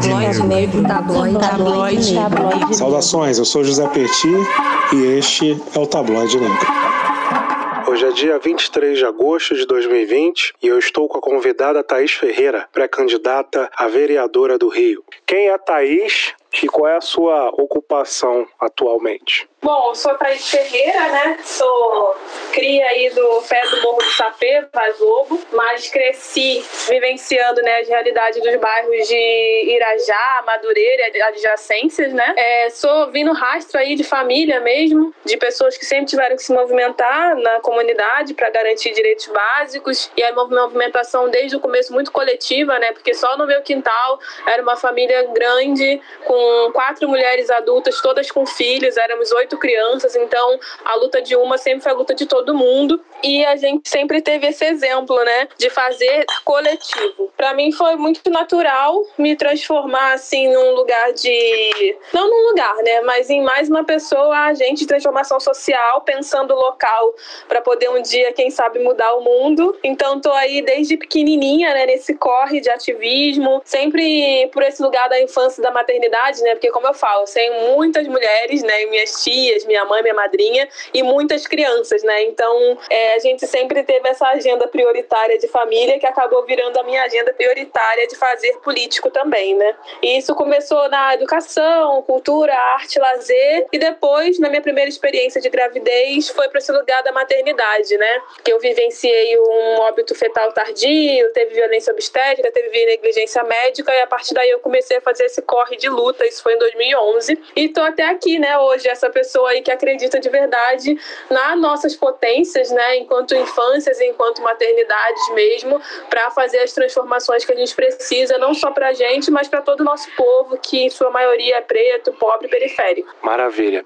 Tabloide negro, tabloide, tabloide, tabloide. Saudações, eu sou José Petit e este é o Tabloide Negro. Hoje é dia 23 de agosto de 2020 e eu estou com a convidada Thaís Ferreira, pré-candidata a vereadora do Rio. Quem é Thaís e qual é a sua ocupação atualmente? Bom, eu sou Thaís Ferreira, né? Sou cria aí do pé do Morro do Sapê, Vaz Lobo, mas cresci vivenciando né, as realidades dos bairros de Irajá, Madureira e adjacências, né? É, sou vindo rastro aí de família mesmo, de pessoas que sempre tiveram que se movimentar na comunidade para garantir direitos básicos e a movimentação desde o começo muito coletiva, né? Porque só no meu quintal era uma família grande com quatro mulheres adultas, todas com filhos, éramos oito crianças, então a luta de uma sempre foi a luta de todo mundo. E a gente sempre teve esse exemplo, né, de fazer coletivo. Para mim foi muito natural me transformar assim num lugar de não num lugar, né, mas em mais uma pessoa agente de transformação social, pensando local para poder um dia, quem sabe, mudar o mundo. Então tô aí desde pequenininha, né, nesse corre de ativismo, sempre por esse lugar da infância e da maternidade, né, porque como eu falo, tenho muitas mulheres, né, minhas tias, minha mãe, minha madrinha e muitas crianças, né? Então é, a gente sempre teve essa agenda prioritária de família que acabou virando a minha agenda prioritária de fazer político também, né? E isso começou na educação, cultura, arte, lazer e depois, na minha primeira experiência de gravidez, foi para esse lugar da maternidade, né? Que eu vivenciei um óbito fetal tardio, teve violência obstétrica, teve negligência médica e a partir daí eu comecei a fazer esse corre de luta, isso foi em 2011 e tô até aqui, né, hoje essa pessoa aí que acredita de verdade nas nossas potências, né, enquanto infâncias enquanto maternidades mesmo, para fazer as transformações que a gente precisa, não só para a gente, mas para todo o nosso povo, que em sua maioria é preto, pobre periférico. Maravilha.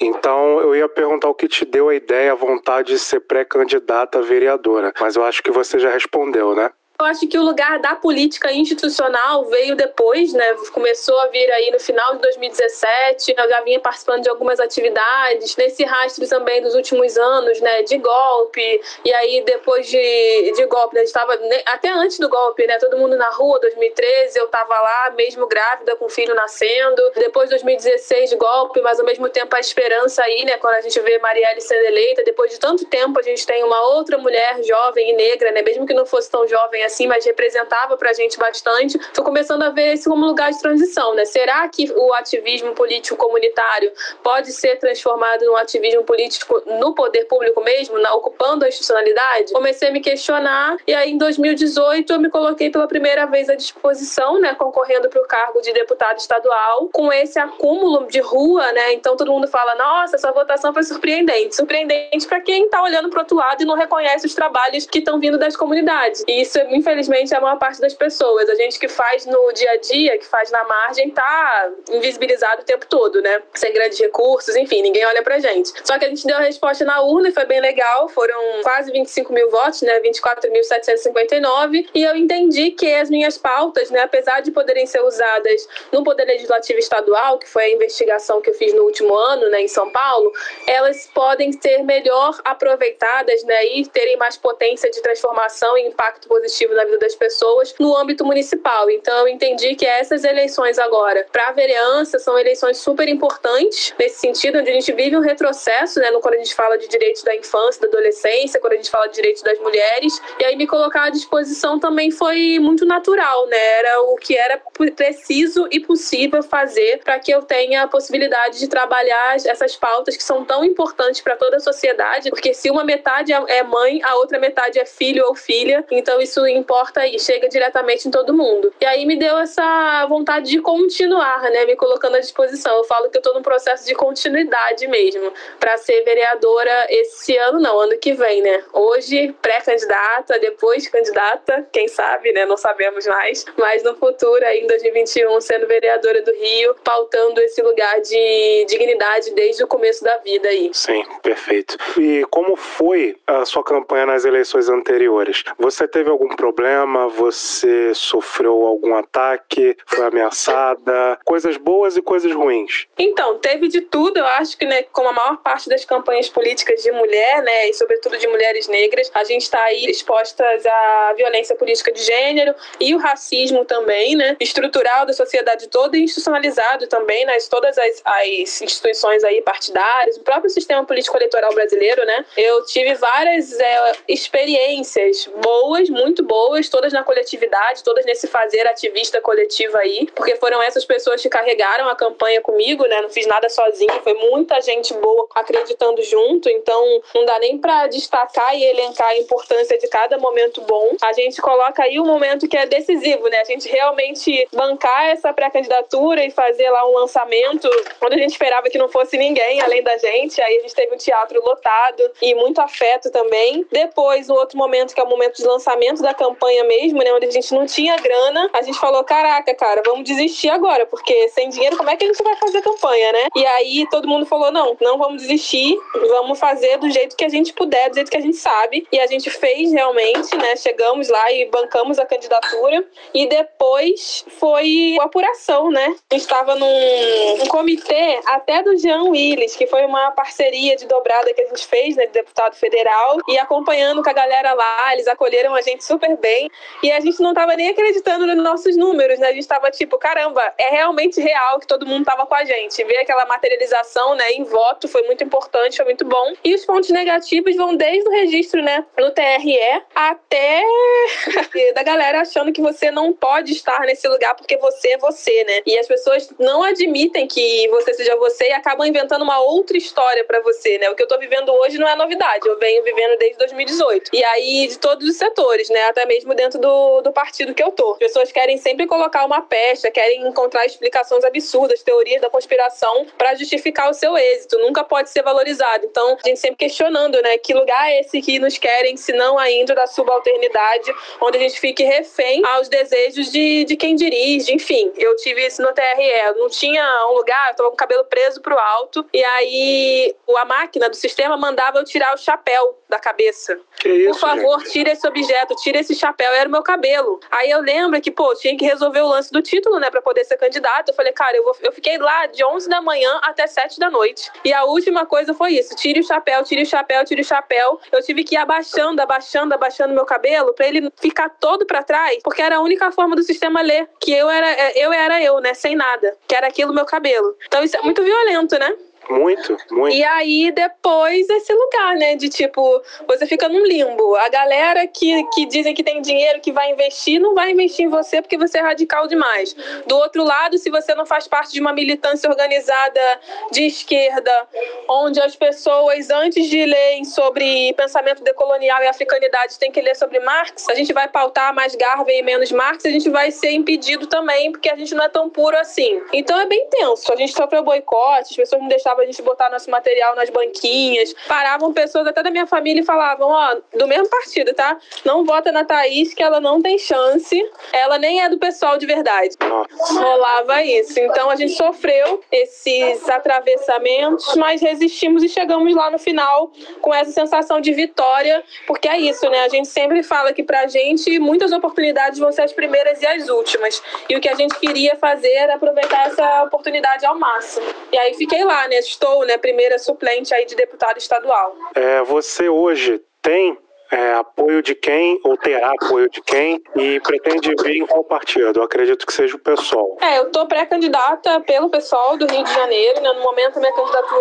Então, eu ia perguntar o que te deu a ideia, a vontade de ser pré-candidata vereadora, mas eu acho que você já respondeu, né? Eu acho que o lugar da política institucional veio depois, né? Começou a vir aí no final de 2017. Eu já vinha participando de algumas atividades nesse rastro também dos últimos anos, né? De golpe. E aí depois de, de golpe, né? a gente estava até antes do golpe, né? Todo mundo na rua, 2013, eu estava lá, mesmo grávida, com o filho nascendo. Depois de 2016 de golpe, mas ao mesmo tempo a esperança aí, né? Quando a gente vê Marielle sendo eleita, depois de tanto tempo a gente tem uma outra mulher jovem e negra, né? Mesmo que não fosse tão jovem assim, mas representava pra gente bastante. Tô começando a ver esse como lugar de transição, né? Será que o ativismo político comunitário pode ser transformado num ativismo político no poder público mesmo, na, ocupando a institucionalidade? Comecei a me questionar e aí em 2018 eu me coloquei pela primeira vez à disposição, né, concorrendo para o cargo de deputado estadual, com esse acúmulo de rua, né? Então todo mundo fala: "Nossa, essa votação foi surpreendente". Surpreendente para quem está olhando para outro lado e não reconhece os trabalhos que estão vindo das comunidades. E isso é infelizmente, a maior parte das pessoas. A gente que faz no dia a dia, que faz na margem, tá invisibilizado o tempo todo, né? Sem grandes recursos, enfim, ninguém olha pra gente. Só que a gente deu a resposta na urna e foi bem legal. Foram quase 25 mil votos, né? 24.759. E eu entendi que as minhas pautas, né, apesar de poderem ser usadas no Poder Legislativo Estadual, que foi a investigação que eu fiz no último ano, né, em São Paulo, elas podem ser melhor aproveitadas, né, e terem mais potência de transformação e impacto positivo positivo na vida das pessoas no âmbito municipal. Então, eu entendi que essas eleições agora, para a vereança, são eleições super importantes nesse sentido, onde a gente vive um retrocesso, né, quando a gente fala de direitos da infância, da adolescência, quando a gente fala de direitos das mulheres. E aí, me colocar à disposição também foi muito natural, né? Era o que era preciso e possível fazer para que eu tenha a possibilidade de trabalhar essas pautas que são tão importantes para toda a sociedade, porque se uma metade é mãe, a outra metade é filho ou filha, então isso importa e chega diretamente em todo mundo. E aí me deu essa vontade de continuar, né, me colocando à disposição. Eu falo que eu estou num processo de continuidade mesmo, para ser vereadora esse ano, não, ano que vem, né? Hoje, pré-candidata, depois candidata, quem sabe, né? Não sabemos mais, mas no futuro, aí, em 2021, sendo vereadora do Rio, pautando esse lugar de dignidade desde o começo da vida aí. Sim, perfeito. E como foi a sua campanha nas eleições anteriores? Você teve algum problema? Problema? Você sofreu algum ataque? Foi ameaçada? Coisas boas e coisas ruins? Então, teve de tudo. Eu acho que, né, como a maior parte das campanhas políticas de mulher, né, e sobretudo de mulheres negras, a gente está aí expostas à violência política de gênero e o racismo também, né, estrutural da sociedade toda e institucionalizado também nas todas as, as instituições aí partidárias, o próprio sistema político eleitoral brasileiro, né. Eu tive várias é, experiências boas, muito boas, todas na coletividade, todas nesse fazer ativista coletivo aí, porque foram essas pessoas que carregaram a campanha comigo, né? Não fiz nada sozinho, foi muita gente boa acreditando junto, então não dá nem para destacar e elencar a importância de cada momento bom. A gente coloca aí um momento que é decisivo, né? A gente realmente bancar essa pré-candidatura e fazer lá um lançamento, quando a gente esperava que não fosse ninguém além da gente, aí a gente teve um teatro lotado e muito afeto também. Depois, o outro momento que é o momento de lançamento da campanha mesmo, né, onde a gente não tinha grana, a gente falou: "Caraca, cara, vamos desistir agora, porque sem dinheiro como é que a gente vai fazer campanha, né?" E aí todo mundo falou: "Não, não vamos desistir, vamos fazer do jeito que a gente puder, do jeito que a gente sabe". E a gente fez realmente, né? Chegamos lá e bancamos a candidatura e depois foi a apuração, né? A gente estava num um comitê até do Jean Willis, que foi uma parceria de dobrada que a gente fez, né, de deputado federal, e acompanhando com a galera lá, eles acolheram a gente super bem, e a gente não tava nem acreditando nos nossos números, né? A gente tava tipo, caramba, é realmente real que todo mundo tava com a gente. Ver aquela materialização, né, em voto foi muito importante, foi muito bom. E os pontos negativos vão desde o registro, né, no TRE até da galera achando que você não pode estar nesse lugar porque você é você, né? E as pessoas não admitem que você seja você e acabam inventando uma outra história para você, né? O que eu tô vivendo hoje não é novidade, eu venho vivendo desde 2018. E aí, de todos os setores, né? Até mesmo dentro do, do partido que eu tô. As pessoas querem sempre colocar uma pecha, querem encontrar explicações absurdas, teorias da conspiração para justificar o seu êxito. Nunca pode ser valorizado. Então, a gente sempre questionando, né? Que lugar é esse que nos querem, se não ainda da subalternidade, onde a gente fique refém aos desejos de, de quem dirige, enfim. Eu tive isso no TRE. Não tinha um lugar, eu tava com o cabelo preso pro alto, e aí a máquina do sistema mandava eu tirar o chapéu da cabeça. Que isso, Por favor, gente? tira esse objeto, tira esse chapéu. Era o meu cabelo. Aí eu lembro que, pô, tinha que resolver o lance do título, né, pra poder ser candidato. Eu falei, cara, eu, vou, eu fiquei lá de 11 da manhã até 7 da noite. E a última coisa foi isso: tire o chapéu, tire o chapéu, tire o chapéu. Eu tive que ir abaixando, abaixando, abaixando meu cabelo pra ele ficar todo pra trás, porque era a única forma do sistema ler que eu era eu era eu, né, sem nada, que era aquilo meu cabelo. Então isso é muito violento, né? Muito, muito. E aí, depois, esse lugar, né? De tipo, você fica num limbo. A galera que, que dizem que tem dinheiro, que vai investir, não vai investir em você porque você é radical demais. Do outro lado, se você não faz parte de uma militância organizada de esquerda, onde as pessoas, antes de lerem sobre pensamento decolonial e africanidade, têm que ler sobre Marx, a gente vai pautar mais Garvey e menos Marx, a gente vai ser impedido também, porque a gente não é tão puro assim. Então é bem tenso. A gente sofreu boicote, as pessoas não deixavam a gente botar nosso material nas banquinhas. Paravam pessoas até da minha família e falavam, ó, do mesmo partido, tá? Não vota na Thaís, que ela não tem chance. Ela nem é do pessoal de verdade. Nossa. Rolava isso. Então a gente sofreu esses atravessamentos, mas resistimos e chegamos lá no final com essa sensação de vitória, porque é isso, né? A gente sempre fala que pra gente muitas oportunidades vão ser as primeiras e as últimas. E o que a gente queria fazer era aproveitar essa oportunidade ao máximo. E aí fiquei lá, né? Estou, né, primeira suplente aí de deputado estadual. É, você hoje tem é, apoio de quem, ou terá apoio de quem, e pretende vir em qual partido? Eu acredito que seja o PSOL. É, eu tô pré-candidata pelo pessoal do Rio de Janeiro, né? No momento a minha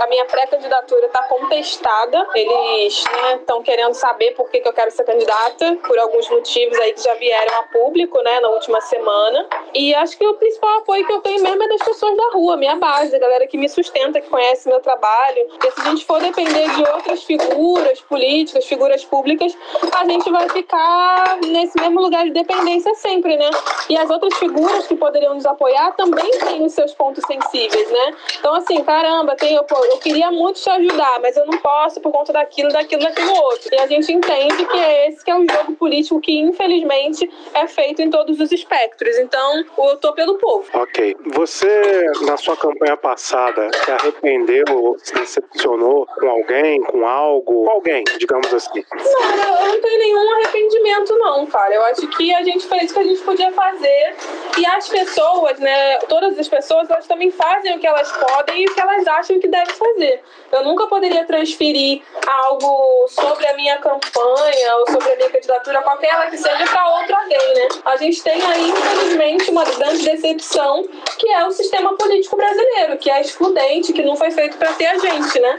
a minha pré-candidatura tá contestada. Eles, né, estão querendo saber por que, que eu quero ser candidata, por alguns motivos aí que já vieram a público, né, na última semana. E acho que o principal apoio que eu tenho mesmo é das pessoas da rua, minha base, a galera que me sustenta, que conhece meu trabalho. E se a gente for depender de outras figuras políticas, figuras públicas, a gente vai ficar nesse mesmo lugar de dependência sempre, né? E as outras figuras que poderiam nos apoiar também têm os seus pontos sensíveis, né? Então, assim, caramba, tem, eu, eu queria muito te ajudar, mas eu não posso por conta daquilo, daquilo, daquilo outro. E a gente entende que é esse que é o jogo político que, infelizmente, é feito em todos os espectros. Então, eu tô pelo povo. Ok. Você, na sua campanha passada, se arrependeu ou se decepcionou com alguém, com algo? Com alguém, digamos assim. Não, eu não tenho nenhum arrependimento, não, cara. Eu acho que a gente fez o que a gente podia fazer. E as pessoas, né? Todas as pessoas, elas também fazem o que elas podem e o que elas acham que devem fazer. Eu nunca poderia transferir algo sobre a minha campanha ou sobre a minha candidatura, qualquer ela que seja, para outro alguém, né? A gente tem aí, infelizmente, uma grande decepção, que é o sistema político brasileiro, que é excludente, que não foi feito para ter a gente, né?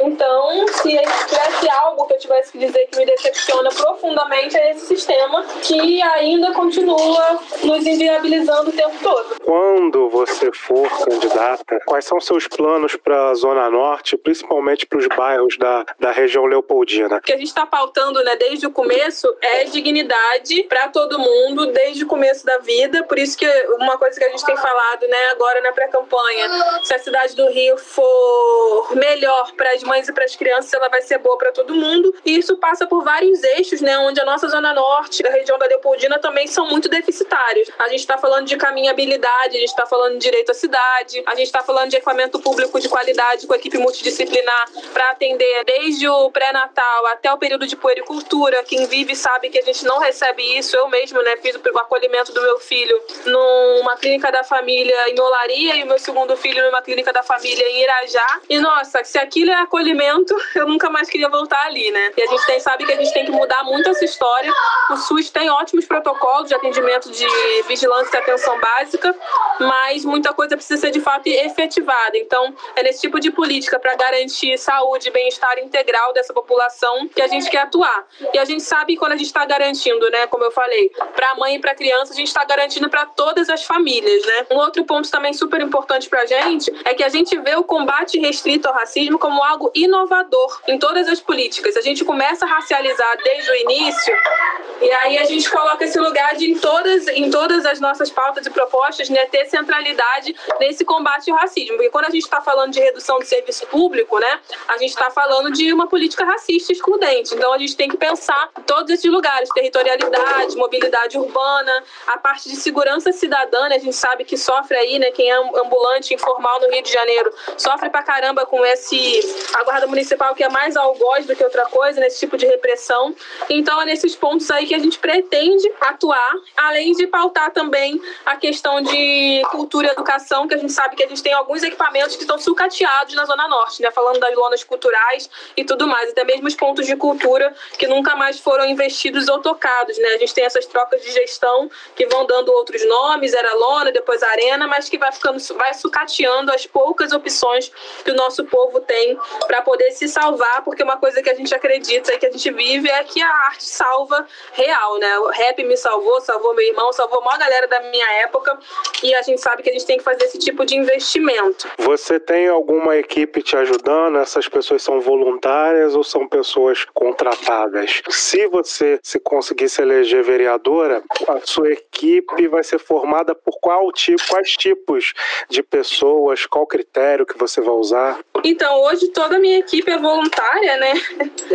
Então, se tivesse algo que eu tivesse que dizer que me decepciona profundamente, é esse sistema que ainda continua nos inviabilizando o tempo todo. Quando você for candidata, quais são seus planos para a Zona Norte, principalmente para os bairros da, da região Leopoldina? O que a gente está pautando né, desde o começo é dignidade para todo mundo, desde o começo da vida. Por isso que uma coisa que a gente tem falado né, agora na pré-campanha, se a cidade do Rio for melhor para as mães e para as crianças, ela vai ser boa para todo mundo. E isso passa por vários eixos, né, onde a nossa Zona Norte, a região da Leopoldina, também são muito deficitários. A gente está falando de caminhabilidade, a gente está falando de direito à cidade, a gente está falando de equipamento público de qualidade com equipe multidisciplinar para atender desde o pré-natal até o período de puericultura. Quem vive sabe que a gente não recebe isso. Eu mesmo né, fiz o acolhimento do meu filho numa clínica da família em Olaria e o meu segundo filho numa clínica da família em Irajá. E nossa, se aquilo é acolhimento, eu nunca mais queria voltar ali, né? E a gente tem, sabe que a gente tem que mudar muito essa história. O SUS tem ótimos protocolos de atendimento de vigilância e atenção básica, mas muita coisa precisa ser de fato efetivada. Então, é nesse tipo de política para garantir saúde e bem-estar integral dessa população que a gente quer atuar. E a gente sabe quando a gente está garantindo, né, como eu falei, para a mãe e para a criança, a gente está garantindo para todas as famílias, né? Um outro ponto também super importante para a gente é que a gente vê o combate restrito ao racismo como algo inovador em todas as políticas. A gente começa a racializar desde o início e aí a gente coloca esse lugar de em todas, em todas as nossas pautas e propostas, né, ter centralidade nesse combate ao racismo. Porque quando a gente está falando de redução de serviço público, né, a gente está falando de uma política racista excludente. Então a gente tem que pensar em todos esses lugares, territorialidade, mobilidade urbana, a parte de segurança cidadã, né, a gente sabe que sofre aí, né, quem é ambulante informal no Rio de Janeiro, sofre pra caramba com esse a guarda municipal que é mais algoz do que outra coisa, nesse tipo de repressão. Então é nesses pontos aí que a gente pretende atuar, além de pautar também a questão de cultura e educação, que a gente sabe que a gente tem alguns equipamentos que estão sucateados na Zona Norte, né? Falando das lonas culturais e tudo mais, até mesmo os pontos de cultura que nunca mais foram investidos ou tocados, né? A gente tem essas trocas de gestão que vão dando outros nomes, era lona, depois arena, mas que vai ficando, vai sucateando as poucas opções que o nosso povo tem para poder se salvar, porque uma coisa que a gente acredita e que a gente vive é que a arte salva real, né? O rap me salvou, salvou meu irmão, salvou a maior galera da minha época e a gente sabe que a gente tem que fazer esse tipo de investimento. Você tem alguma equipe te ajudando? Essas pessoas são voluntárias ou são pessoas contratadas? Se você se conseguir se eleger vereadora, a sua equipe vai ser formada por qual tipo, quais tipos de pessoas, qual critério que você vai usar? Então, hoje toda a minha equipe é voluntária, né?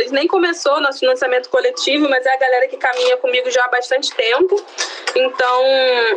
Nem começou nosso financiamento coletivo, mas é a galera que caminha comigo já há bastante tempo. Então,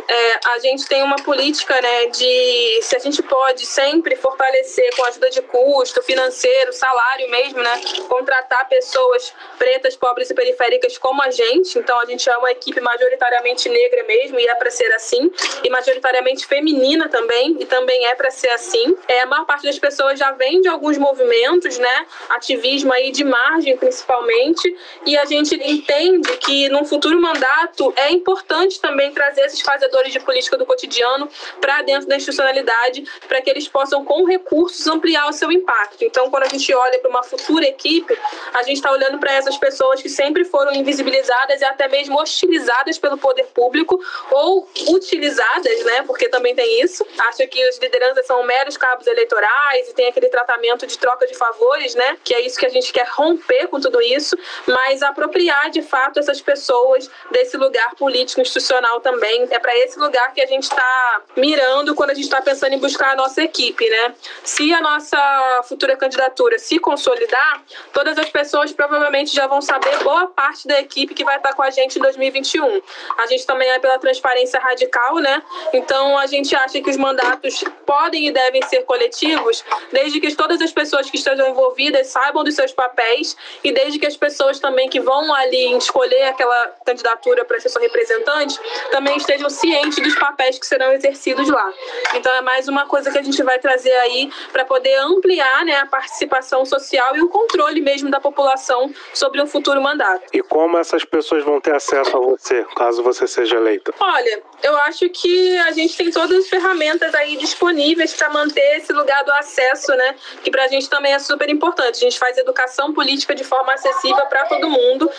é, a gente tem uma política, né, de se a gente pode sempre fortalecer com ajuda de custo, financeiro, salário mesmo, né, contratar pessoas pretas, pobres e periféricas como a gente. Então, a gente é uma equipe majoritariamente negra mesmo e é para ser assim, e majoritariamente feminina também, e também é para ser assim. É, a maior parte das pessoas já vem de alguns movimentos, né, ativismo aí de margem principalmente, e a gente entende que num futuro mandato é importante também trazer esses fazedores de política do cotidiano para dentro da institucionalidade, para que eles possam, com recursos, ampliar o seu impacto. Então, quando a gente olha para uma futura equipe, a gente está olhando para essas pessoas que sempre foram invisibilizadas e até mesmo hostilizadas pelo poder público ou utilizadas, né? Porque também tem isso. Acho que as lideranças são meros cabos eleitorais e tem aquele tratamento de troca de favores, né? Que é isso que a gente quer romper com tudo isso, mas apropriar de fato essas pessoas desse lugar político institucional também. É para esse lugar que a gente está mirando quando a gente está pensando em buscar a nossa equipe, né? Se a nossa futura candidatura se consolidar, todas as pessoas provavelmente já vão saber boa parte da equipe que vai estar com a gente em 2021. A gente também é pela transparência radical, né? Então a gente acha que os mandatos podem e devem ser coletivos, desde que todas as pessoas que estejam envolvidas saibam dos seus papéis e desde que as pessoas também que vão ali escolher aquela candidatura para ser sua representante também estejam cientes dos papéis que serão exercidos lá. Então é mais uma coisa que a gente vai trazer aí para poder ampliar né, a participação social e o controle mesmo da população sobre um futuro mandato. E como essas pessoas vão ter acesso a você, caso você seja eleita? Olha, eu acho que a gente tem todas as ferramentas aí disponíveis para manter esse lugar do acesso, né? Que para a gente também é super importante. A gente faz educação política de forma acessível para todo mundo.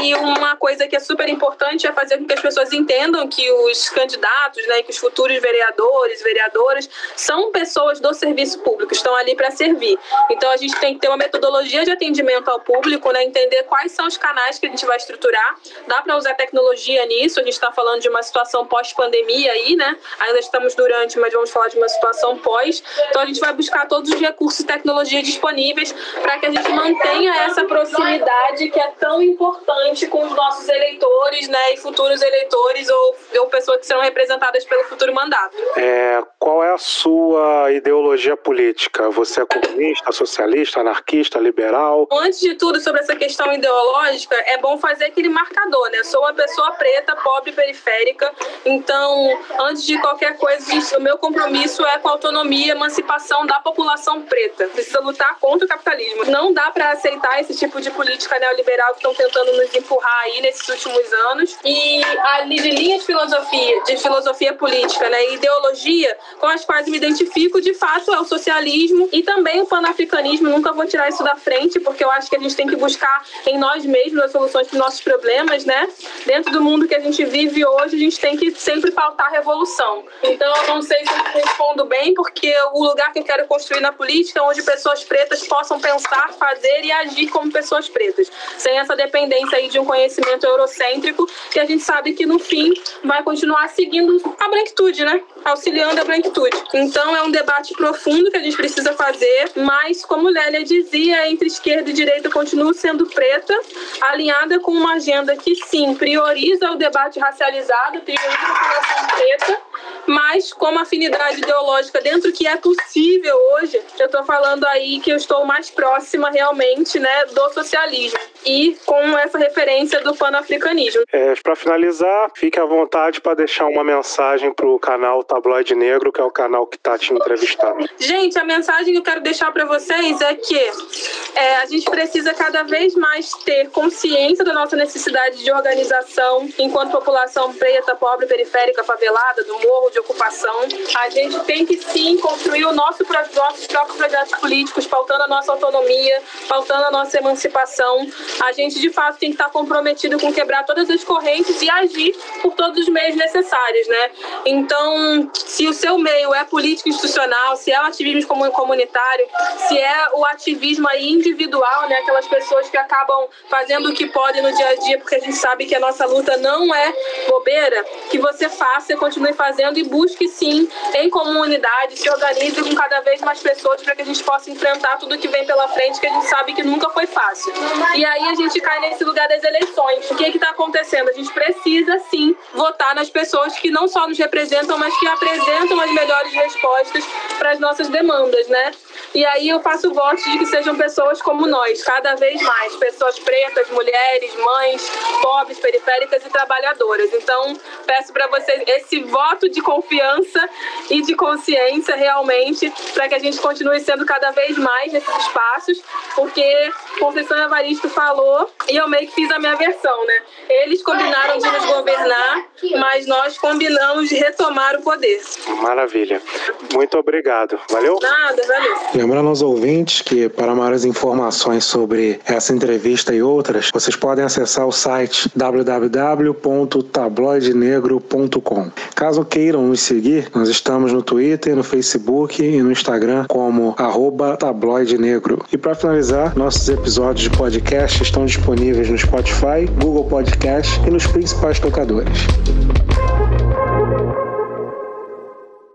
E uma coisa que é super importante é fazer com que as pessoas entendam que os candidatos, né, que os futuros vereadores, vereadoras, são pessoas do serviço público, estão ali para servir. Então a gente tem que ter uma metodologia de atendimento ao público, né, entender quais são os canais que a gente vai estruturar. Dá para usar tecnologia nisso. A gente está falando de uma situação pós-pandemia aí, né? Ainda estamos durante, mas vamos falar de uma situação pós. Então a gente vai buscar todos os recursos e tecnologia disponíveis para que a gente mantenha essa proximidade que é tão importante com os nossos eleitores, né, e futuros eleitores ou, ou pessoas que serão representadas pelo futuro mandato. É, qual é a sua ideologia política? Você é comunista, socialista, anarquista, liberal? Antes de tudo, sobre essa questão ideológica, é bom fazer aquele marcador, né? Sou uma pessoa preta, pobre, periférica, então, antes de qualquer coisa, o meu compromisso é com a autonomia e emancipação da população preta. Precisa lutar contra o capitalismo. Não dá para aceitar esse tipo de política neoliberal que estão tentando nos empurrar aí nesses últimos anos. E de linha de filosofia, de filosofia política, né, ideologia com as quais me identifico, de fato, é o socialismo e também o panafricanismo. Nunca vou tirar isso da frente, porque eu acho que a gente tem que buscar em nós mesmos as soluções para os nossos problemas, né? Dentro do mundo que a gente vive hoje, a gente tem que sempre pautar a revolução. Então, eu não sei se eu respondo bem, porque o lugar que eu quero construir na política é onde pessoas pretas possam pensar, fazer e agir como pessoas pretas, sem essa dependência aí de um conhecimento eurocêntrico que a gente sabe que no fim vai continuar seguindo a branquitude, né? Auxiliando a branquitude. Então é um debate profundo que a gente precisa fazer, mas como Lélia dizia, entre esquerda e direita continua sendo preta, alinhada com uma agenda que sim prioriza o debate racializado, prioriza população preta, mas como afinidade ideológica dentro que é possível hoje, eu estou falando aí que eu estou mais próxima realmente, né, do socialismo e com essa referência do panafricanismo. É, para finalizar, fique à vontade para deixar uma mensagem para o canal Tabloide Negro, que é o canal que está te entrevistando. Gente, a mensagem que eu quero deixar para vocês é que é, a gente precisa cada vez mais ter consciência da nossa necessidade de organização enquanto população preta, pobre, periférica, favelada, do morro, de ocupação. A gente tem que sim construir o nosso, nossos próprios projetos políticos, pautando a nossa autonomia, pautando a nossa emancipação. A gente de fato tem que estar comprometido com quebrar todas as correntes e agir por todos os meios necessários, né? Então, se o seu meio é político institucional, se é o ativismo comunitário, se é o ativismo aí individual, né? Aquelas pessoas que acabam fazendo o que podem no dia a dia, porque a gente sabe que a nossa luta não é bobeira, que você faça e continue fazendo e busque sim em comunidade, se organize com cada vez mais pessoas para que a gente possa enfrentar tudo que vem pela frente, que a gente sabe que nunca foi fácil. E aí a gente cai nesse lugar das eleições. O que está acontecendo? A gente precisa sim votar nas pessoas que não só nos representam, mas que apresentam as melhores respostas para as nossas demandas, né? E aí eu faço votos de que sejam pessoas como nós, cada vez mais, pessoas pretas, mulheres, mães, pobres, periféricas e trabalhadoras. Então, peço para vocês esse voto de confiança e de consciência realmente, para que a gente continue sendo cada vez mais nesses espaços, porque Conceição Evaristo falou e eu meio que fiz a minha versão, né? Eles combinaram de nos governar, mas nós combinamos de retomar o poder. Maravilha. Muito obrigado. Valeu? Nada, valeu. Lembrando aos ouvintes que, para maiores informações sobre essa entrevista e outras, vocês podem acessar o site www.tabloidenegro.com. Caso queiram nos seguir, nós estamos no Twitter, no Facebook e no Instagram como tabloidenegro. E para finalizar, nossos episódios de podcast estão disponíveis no Spotify, Google Podcast e nos principais tocadores.